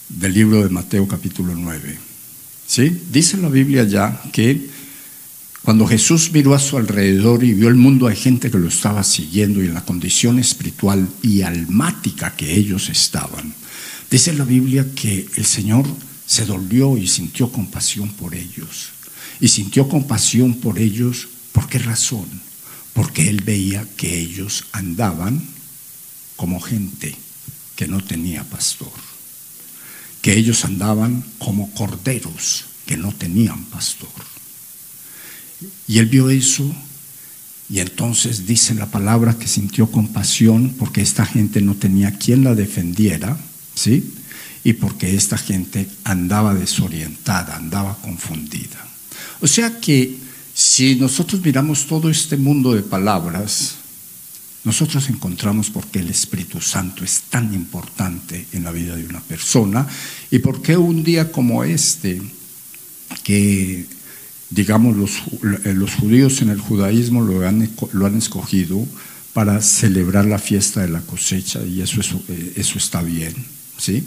del libro de Mateo capítulo 9, ¿sí? dice la Biblia ya que cuando Jesús miró a su alrededor y vio el mundo de gente que lo estaba siguiendo y en la condición espiritual y almática que ellos estaban, dice la Biblia que el Señor se dolió y sintió compasión por ellos y sintió compasión por ellos. ¿Por qué razón? Porque él veía que ellos andaban como gente que no tenía pastor, que ellos andaban como corderos que no tenían pastor. Y él vio eso Y entonces dice la palabra que sintió compasión porque esta gente no tenía quien la defendiera, ¿sí? Y porque esta gente andaba desorientada, andaba confundida. O sea que si nosotros miramos todo este mundo de palabras, nosotros encontramos por qué el Espíritu Santo es tan importante en la vida de una persona y por qué un día como este, que digamos, los, los judíos en el judaísmo lo han, lo han escogido para celebrar la fiesta de la cosecha y eso, eso, eh, eso está bien, ¿sí?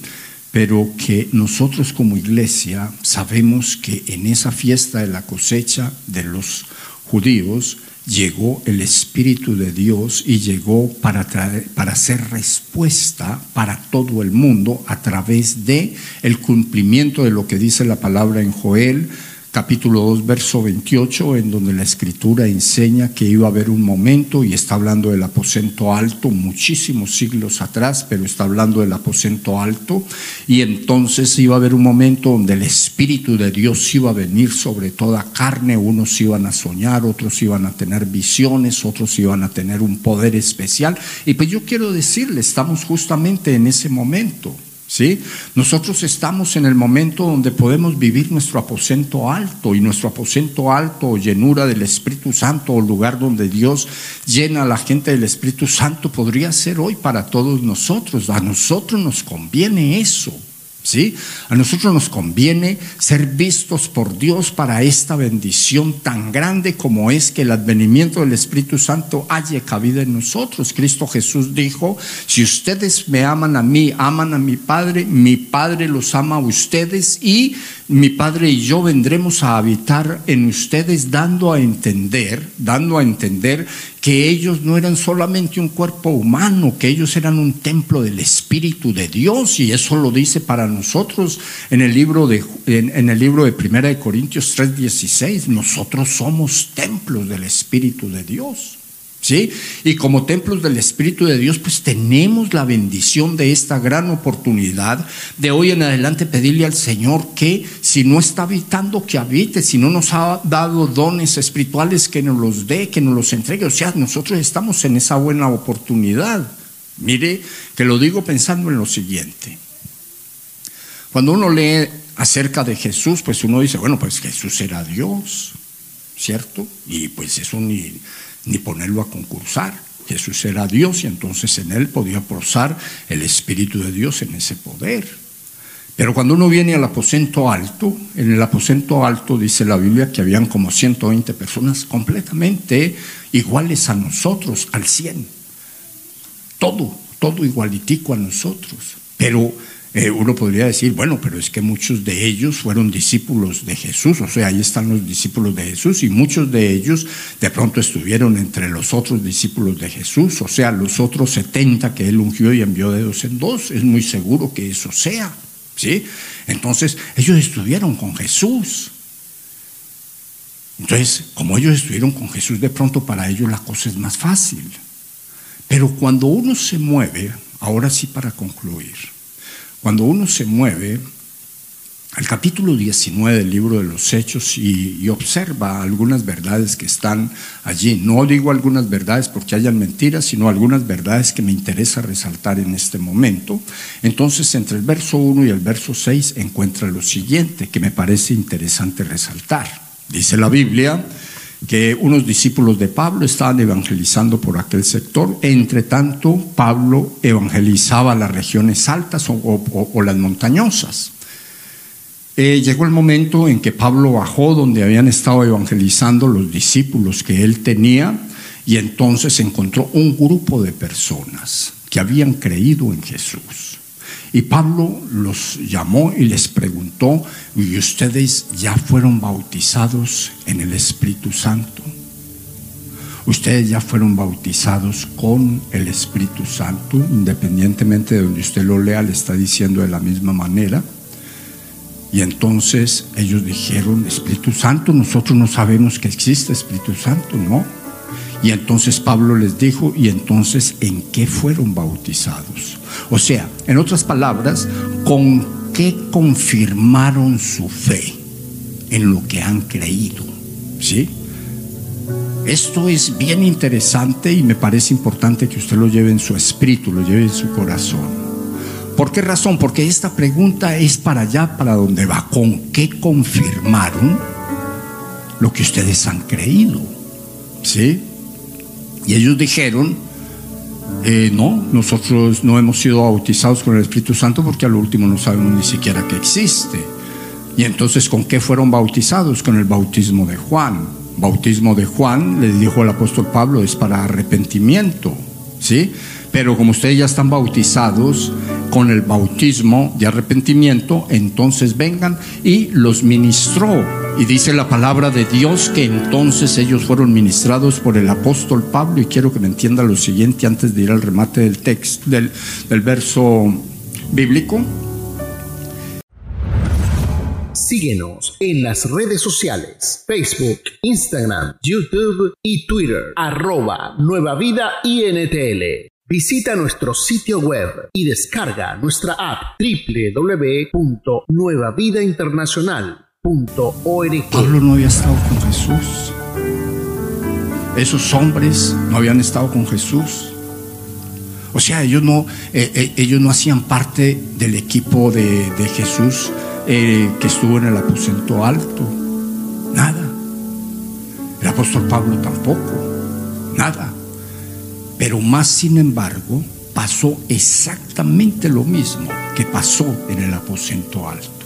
Pero que nosotros como iglesia sabemos que en esa fiesta de la cosecha de los judíos llegó el Espíritu de Dios y llegó para, para hacer respuesta para todo el mundo a través de el cumplimiento de lo que dice la palabra en Joel, capítulo 2, verso 28, en donde la escritura enseña que iba a haber un momento, y está hablando del aposento alto, muchísimos siglos atrás, pero está hablando del aposento alto, y entonces iba a haber un momento donde el Espíritu de Dios iba a venir sobre toda carne, unos iban a soñar, otros iban a tener visiones, otros iban a tener un poder especial, y pues yo quiero decirle, estamos justamente en ese momento. ¿Sí? Nosotros estamos en el momento donde podemos vivir nuestro aposento alto y nuestro aposento alto o llenura del Espíritu Santo o lugar donde Dios llena a la gente del Espíritu Santo podría ser hoy para todos nosotros. A nosotros nos conviene eso. ¿Sí? A nosotros nos conviene ser vistos por Dios para esta bendición tan grande como es que el advenimiento del Espíritu Santo haya cabida en nosotros. Cristo Jesús dijo, si ustedes me aman a mí, aman a mi Padre, mi Padre los ama a ustedes y mi Padre y yo vendremos a habitar en ustedes dando a entender, dando a entender que ellos no eran solamente un cuerpo humano, que ellos eran un templo del Espíritu de Dios y eso lo dice para nosotros en el libro de en, el libro de Primera de Corintios 3:16, nosotros somos templos del Espíritu de Dios. ¿Sí? Y como templos del Espíritu de Dios, pues tenemos la bendición de esta gran oportunidad de hoy en adelante pedirle al Señor que si no está habitando, que habite, si no nos ha dado dones espirituales, que nos los dé, que nos los entregue. O sea, nosotros estamos en esa buena oportunidad. Mire, que lo digo pensando en lo siguiente. Cuando uno lee acerca de Jesús, pues uno dice, bueno, pues Jesús era Dios, ¿cierto? Y pues es un ni ponerlo a concursar. Jesús era Dios y entonces en él podía posar el Espíritu de Dios en ese poder. Pero cuando uno viene al aposento alto, en el aposento alto dice la Biblia que habían como 120 personas completamente iguales a nosotros, al 100. Todo, todo igualitico a nosotros. Pero eh, uno podría decir, bueno, pero es que muchos de ellos fueron discípulos de Jesús, o sea, ahí están los discípulos de Jesús y muchos de ellos de pronto estuvieron entre los otros discípulos de Jesús, o sea, los otros 70 que él ungió y envió de dos en dos, es muy seguro que eso sea, ¿sí? Entonces, ellos estuvieron con Jesús. Entonces, como ellos estuvieron con Jesús, de pronto para ellos la cosa es más fácil. Pero cuando uno se mueve, ahora sí para concluir, cuando uno se mueve al capítulo 19 del libro de los Hechos y, observa algunas verdades que están allí, no digo algunas verdades porque hayan mentiras, sino algunas verdades que me interesa resaltar en este momento, entonces entre el verso 1 y el verso 6 encuentra lo siguiente que me parece interesante resaltar. Dice la Biblia, que unos discípulos de Pablo estaban evangelizando por aquel sector. Entre tanto, Pablo evangelizaba las regiones altas o, las montañosas. Eh, llegó el momento en que Pablo bajó donde habían estado evangelizando los discípulos que él tenía y entonces encontró un grupo de personas que habían creído en Jesús. Y Pablo los llamó y les preguntó, ¿y ustedes ya fueron bautizados en el Espíritu Santo? Ustedes ya fueron bautizados con el Espíritu Santo, independientemente de donde usted lo lea, le está diciendo de la misma manera. Y entonces ellos dijeron, Espíritu Santo, nosotros no sabemos que existe Espíritu Santo, ¿no? Y entonces Pablo les dijo, ¿y entonces en qué fueron bautizados? O sea, en otras palabras, ¿con qué confirmaron su fe en lo que han creído? ¿Sí? Esto es bien interesante y me parece importante que usted lo lleve en su espíritu, lo lleve en su corazón. ¿Por qué razón? Porque esta pregunta es para allá, para donde va. ¿Con qué confirmaron lo que ustedes han creído? ¿Sí? Y ellos dijeron, eh, no, nosotros no hemos sido bautizados con el Espíritu Santo porque al último no sabemos ni siquiera que existe. Y entonces, ¿con qué fueron bautizados? Con el bautismo de Juan. Bautismo de Juan, le dijo el apóstol Pablo, es para arrepentimiento. ¿Sí? Pero como ustedes ya están bautizados con el bautismo de arrepentimiento, entonces vengan y los ministró. Y dice la palabra de Dios que entonces ellos fueron ministrados por el apóstol Pablo. Y quiero que me entienda lo siguiente antes de ir al remate del texto, del, del verso bíblico. Síguenos en las redes sociales, Facebook, Instagram, YouTube y Twitter, arroba Nueva Vida INTL. Visita nuestro sitio web y descarga nuestra app www.nuevavidainternacional.org. Pablo no había estado con Jesús. Esos hombres no habían estado con Jesús. O sea, ellos no, eh, eh, ellos no hacían parte del equipo de, Jesús eh, que estuvo en el aposento alto. Nada. El apóstol Pablo tampoco. Nada. Pero más sin embargo, pasó exactamente lo mismo que pasó en el aposento alto.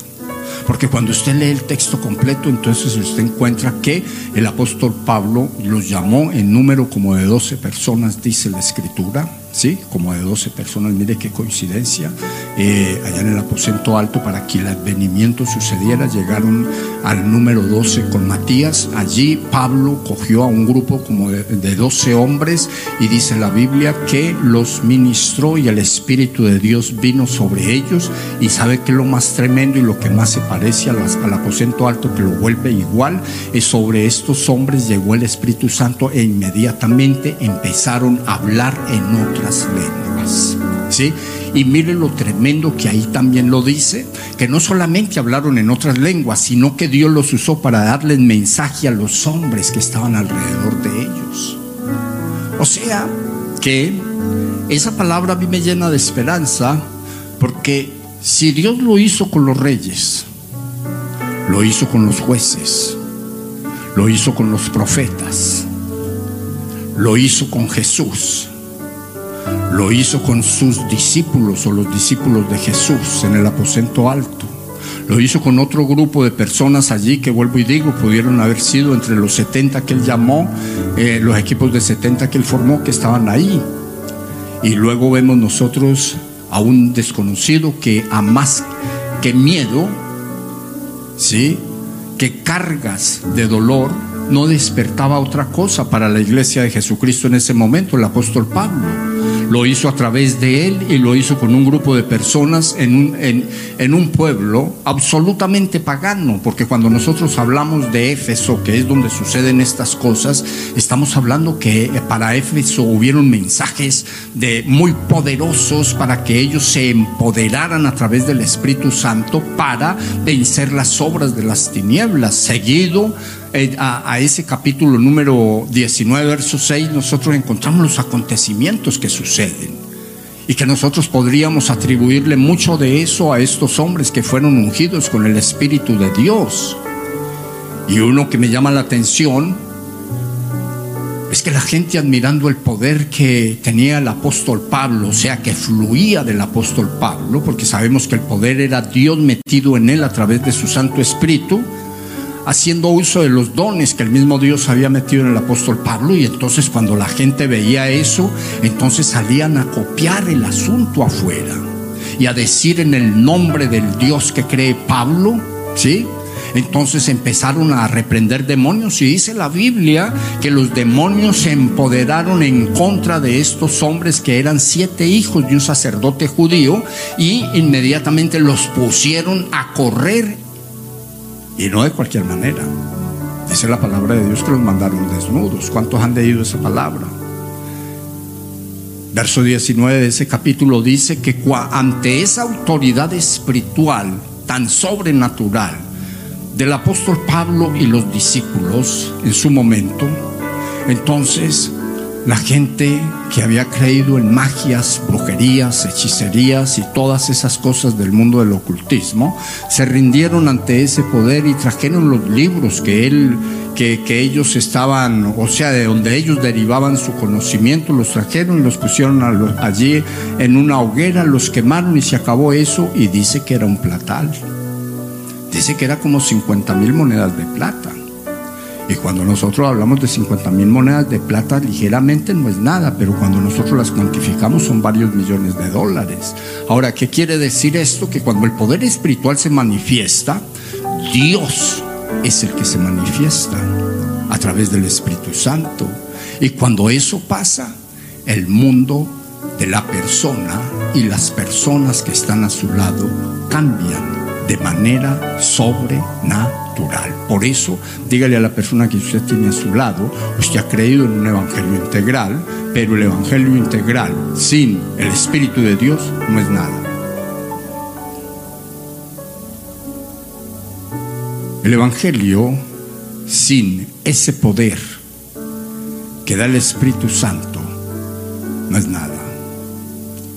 Porque cuando usted lee el texto completo, entonces usted encuentra que el apóstol Pablo los llamó en número como de 12 personas, dice la escritura, ¿sí? Como de 12 personas, mire qué coincidencia. Eh, allá en el aposento alto, para que el advenimiento sucediera, llegaron al número 12 con Matías. Allí Pablo cogió a un grupo como de, de 12 hombres y dice la Biblia que los ministró y el Espíritu de Dios vino sobre ellos. Y sabe que lo más tremendo y lo que más se parece a las- al aposento alto, que lo vuelve igual, es sobre estos hombres llegó el Espíritu Santo e inmediatamente empezaron a hablar en lenguas. ¿Sí? Y miren lo tremendo que ahí también lo dice, que no solamente hablaron en otras lenguas, sino que Dios los usó para darles mensaje a los hombres que estaban alrededor de ellos. O sea, que esa palabra a mí me llena de esperanza, porque si Dios lo hizo con los reyes, lo hizo con los jueces, lo hizo con los profetas, lo hizo con Jesús, lo hizo con sus discípulos o los discípulos de Jesús en el aposento alto. Lo hizo con otro grupo de personas allí que vuelvo y digo, pudieron haber sido entre los 70 que él llamó, eh, los equipos de 70 que él formó que estaban ahí. Y luego vemos nosotros a un desconocido que a más que miedo, ¿sí? que cargas de dolor no despertaba otra cosa para la iglesia de Jesucristo en ese momento, el apóstol Pablo. Lo hizo a través de él y lo hizo con un grupo de personas en un, en, un pueblo absolutamente pagano, porque cuando nosotros hablamos de Éfeso, que es donde suceden estas cosas, estamos hablando que para Éfeso hubieron mensajes de muy poderosos para que ellos se empoderaran a través del Espíritu Santo para vencer las obras de las tinieblas. Seguido eh, a, a ese capítulo número 19, verso 6, nosotros encontramos los acontecimientos que suceden y que nosotros podríamos atribuirle mucho de eso a estos hombres que fueron ungidos con el Espíritu de Dios. Y uno que me llama la atención es que la gente admirando el poder que tenía el apóstol Pablo, o sea, que fluía del apóstol Pablo, porque sabemos que el poder era Dios metido en él a través de su Santo Espíritu, haciendo uso de los dones que el mismo Dios había metido en el apóstol Pablo y entonces cuando la gente veía eso, entonces salían a copiar el asunto afuera y a decir en el nombre del Dios que cree Pablo, ¿sí? Entonces empezaron a reprender demonios y dice la Biblia que los demonios se empoderaron en contra de estos hombres que eran siete hijos de un sacerdote judío y inmediatamente los pusieron a correr y no de cualquier manera. Dice la palabra de Dios que los mandaron desnudos. ¿Cuántos han leído esa palabra? Verso 19 de ese capítulo dice que ante esa autoridad espiritual tan sobrenatural del apóstol Pablo y los discípulos en su momento, Entonces, la gente que había creído en magias, brujerías, hechicerías y todas esas cosas del mundo del ocultismo, se rindieron ante ese poder y trajeron los libros que él que, ellos estaban, o sea, de donde ellos derivaban su conocimiento, los trajeron y los pusieron allí en una hoguera, los quemaron y se acabó eso y dice que era un platal. Dice que era como 50 mil monedas de plata. Y cuando nosotros hablamos de 50 mil monedas de plata, ligeramente no es nada, pero cuando nosotros las cuantificamos son varios millones de dólares. Ahora, ¿qué quiere decir esto? Que cuando el poder espiritual se manifiesta, Dios es el que se manifiesta a través del Espíritu Santo. Y cuando eso pasa, el mundo de la persona y las personas que están a su lado cambian de manera sobrenatural. Por eso, dígale a la persona que usted tiene a su lado, usted ha creído en un evangelio integral, pero el evangelio integral sin el Espíritu de Dios no es nada. El evangelio sin ese poder que da el Espíritu Santo no es nada.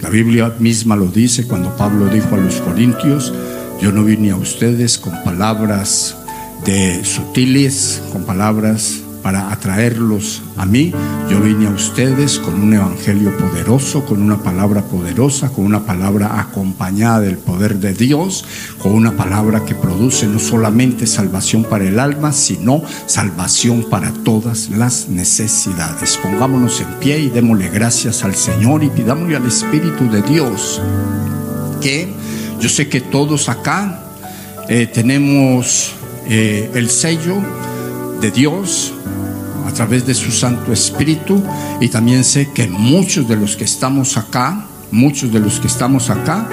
La Biblia misma lo dice cuando Pablo dijo a los corintios, yo no vine a ustedes con palabras de sutiles, con palabras para atraerlos a mí. Yo vine a ustedes con un evangelio poderoso, con una palabra poderosa, con una palabra acompañada del poder de Dios, con una palabra que produce no solamente salvación para el alma, sino salvación para todas las necesidades. Pongámonos en pie y démosle gracias al Señor y pidámosle al Espíritu de Dios que yo sé que todos acá eh, tenemos eh, el sello de Dios a través de su Santo Espíritu y también sé que muchos de los que estamos acá, muchos de los que estamos acá,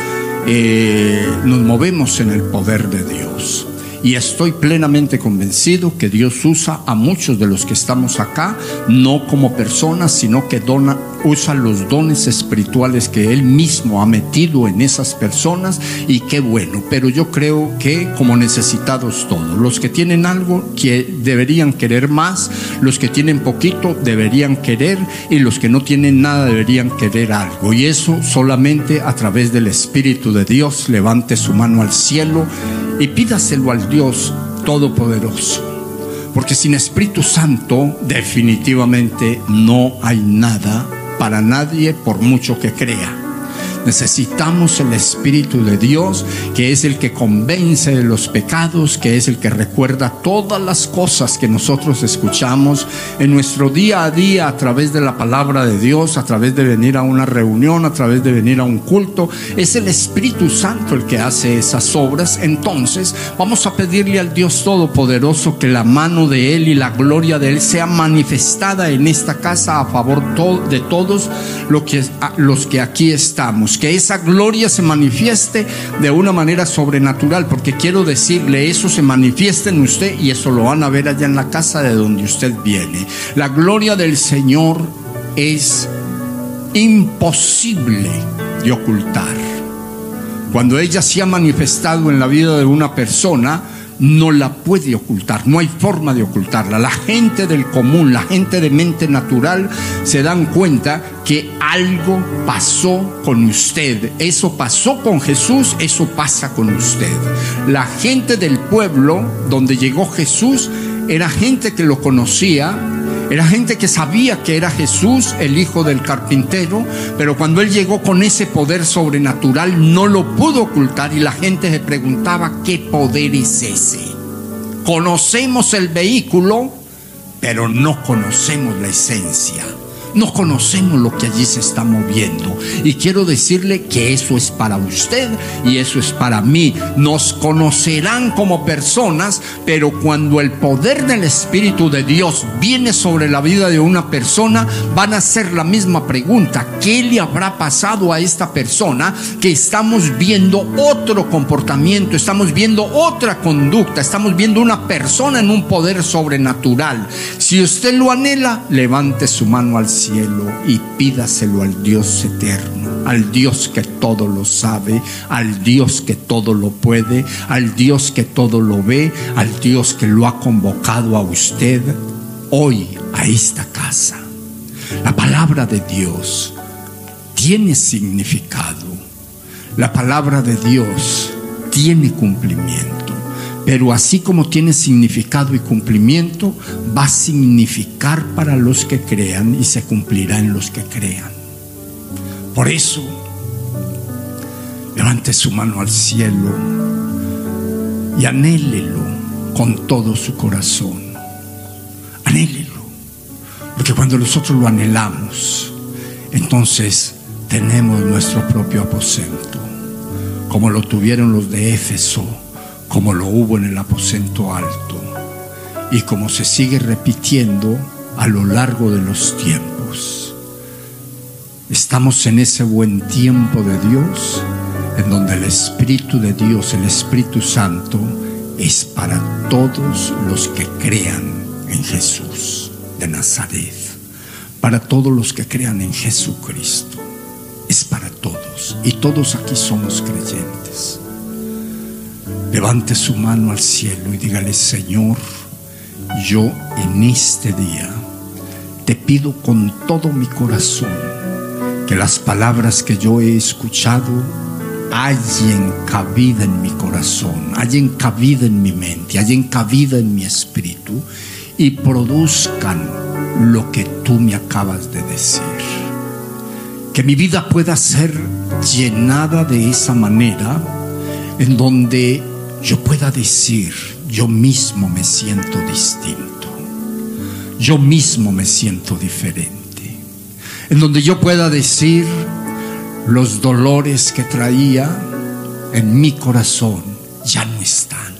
eh, nos movemos en el poder de Dios. Y estoy plenamente convencido que Dios usa a muchos de los que estamos acá, no como personas, sino que dona, usa los dones espirituales que Él mismo ha metido en esas personas y qué bueno. Pero yo creo que como necesitados todos, los que tienen algo que deberían querer más, los que tienen poquito deberían querer y los que no tienen nada deberían querer algo. Y eso solamente a través del Espíritu de Dios levante su mano al cielo y pídaselo al Dios Todopoderoso. Porque sin Espíritu Santo definitivamente no hay nada para nadie por mucho que crea. Necesitamos el Espíritu de Dios, que es el que convence de los pecados, que es el que recuerda todas las cosas que nosotros escuchamos en nuestro día a día a través de la palabra de Dios, a través de venir a una reunión, a través de venir a un culto. Es el Espíritu Santo el que hace esas obras. Entonces vamos a pedirle al Dios Todopoderoso que la mano de Él y la gloria de Él sea manifestada en esta casa a favor de todos los que aquí estamos que esa gloria se manifieste de una manera sobrenatural, porque quiero decirle, eso se manifiesta en usted y eso lo van a ver allá en la casa de donde usted viene. La gloria del Señor es imposible de ocultar. Cuando ella se ha manifestado en la vida de una persona, no la puede ocultar, no hay forma de ocultarla. La gente del común, la gente de mente natural se dan cuenta que algo pasó con usted. Eso pasó con Jesús, eso pasa con usted. La gente del pueblo donde llegó Jesús era gente que lo conocía, era gente que sabía que era Jesús, el hijo del carpintero, pero cuando él llegó con ese poder sobrenatural no lo pudo ocultar y la gente se preguntaba, ¿qué poder es ese? Conocemos el vehículo, pero no conocemos la esencia. No conocemos lo que allí se está moviendo. Y quiero decirle que eso es para usted y eso es para mí. Nos conocerán como personas, pero cuando el poder del Espíritu de Dios viene sobre la vida de una persona, van a hacer la misma pregunta. ¿Qué le habrá pasado a esta persona que estamos viendo otro comportamiento, estamos viendo otra conducta, estamos viendo una persona en un poder sobrenatural? Si usted lo anhela, levante su mano al cielo cielo y pídaselo al Dios eterno, al Dios que todo lo sabe, al Dios que todo lo puede, al Dios que todo lo ve, al Dios que lo ha convocado a usted hoy a esta casa. La palabra de Dios tiene significado. La palabra de Dios tiene cumplimiento. Pero así como tiene significado y cumplimiento, va a significar para los que crean y se cumplirá en los que crean. Por eso, levante su mano al cielo y anhélelo con todo su corazón. Anhélelo. Porque cuando nosotros lo anhelamos, entonces tenemos nuestro propio aposento, como lo tuvieron los de Éfeso como lo hubo en el aposento alto y como se sigue repitiendo a lo largo de los tiempos. Estamos en ese buen tiempo de Dios en donde el Espíritu de Dios, el Espíritu Santo, es para todos los que crean en Jesús de Nazaret, para todos los que crean en Jesucristo, es para todos y todos aquí somos creyentes. Levante su mano al cielo y dígale, Señor, yo en este día te pido con todo mi corazón que las palabras que yo he escuchado hallen cabida en mi corazón, hallen cabida en mi mente, hallen cabida en mi espíritu y produzcan lo que tú me acabas de decir. Que mi vida pueda ser llenada de esa manera en donde yo pueda decir, yo mismo me siento distinto, yo mismo me siento diferente, en donde yo pueda decir los dolores que traía en mi corazón ya no están,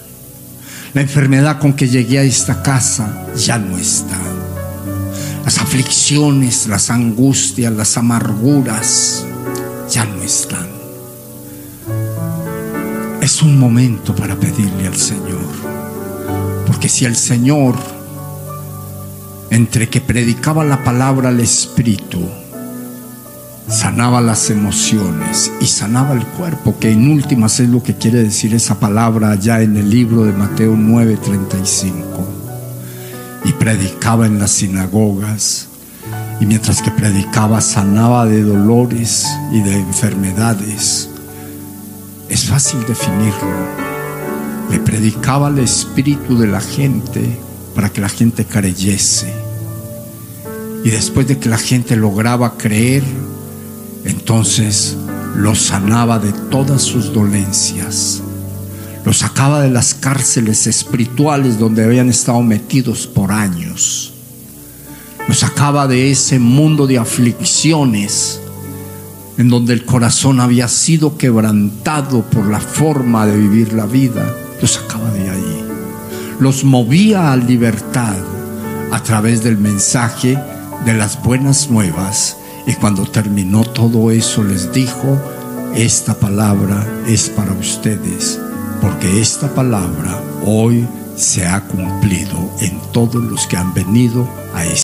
la enfermedad con que llegué a esta casa ya no está, las aflicciones, las angustias, las amarguras ya no están es un momento para pedirle al Señor. Porque si el Señor, entre que predicaba la palabra al Espíritu, sanaba las emociones y sanaba el cuerpo, que en últimas es lo que quiere decir esa palabra allá en el libro de Mateo 9:35, y predicaba en las sinagogas, y mientras que predicaba sanaba de dolores y de enfermedades es fácil definirlo. Le predicaba el espíritu de la gente para que la gente creyese. Y después de que la gente lograba creer, entonces los sanaba de todas sus dolencias. Los sacaba de las cárceles espirituales donde habían estado metidos por años. Los sacaba de ese mundo de aflicciones en donde el corazón había sido quebrantado por la forma de vivir la vida, los sacaba de ahí. Los movía a libertad a través del mensaje de las buenas nuevas. Y cuando terminó todo eso les dijo, esta palabra es para ustedes, porque esta palabra hoy se ha cumplido en todos los que han venido a este